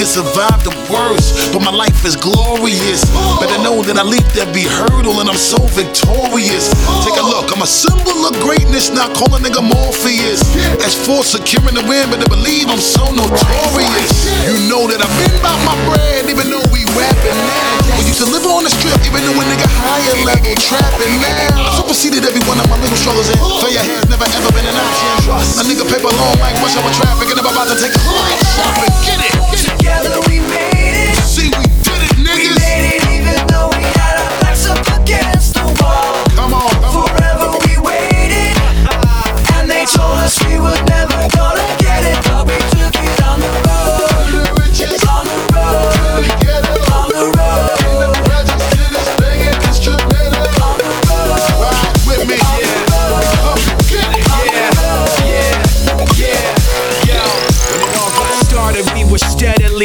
survive the worst, but my life is glorious. Better know that I leaped every hurdle and I'm so victorious. Take a look, I'm a symbol of greatness, not call a nigga Morpheus. As for securing the win, better believe I'm so notorious. You know that I've been about my bread, even though we rapping now. We used to live on the strip, even though a nigga higher level trapping now. I superseded every one of my little struggles and failure has never ever been an option. A nigga paper long like rush hour traffic and I'm about to take a. Shopping, get it, get it. Together we made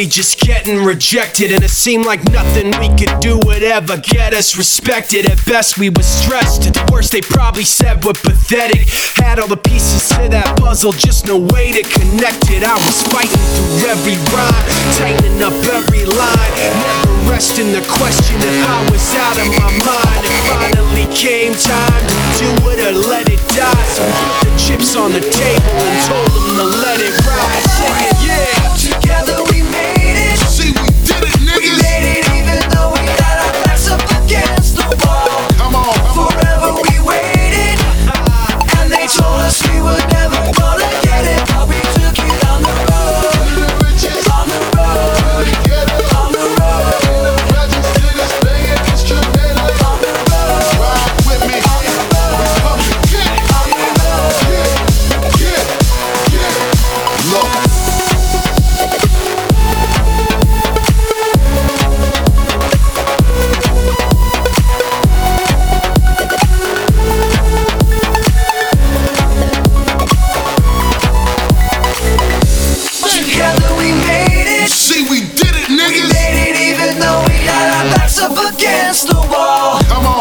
just getting rejected, and it seemed like nothing we could do would ever get us respected. At best, we were stressed. At the worst, they probably said we're pathetic. Had all the pieces to that puzzle, just no way to connect it. I was fighting through every rhyme, tightening up every line, never resting the question if I was out of my mind. It finally came time to do it or let it die. So put the chips on the table and told them to let it ride. Never against the wall. Come on,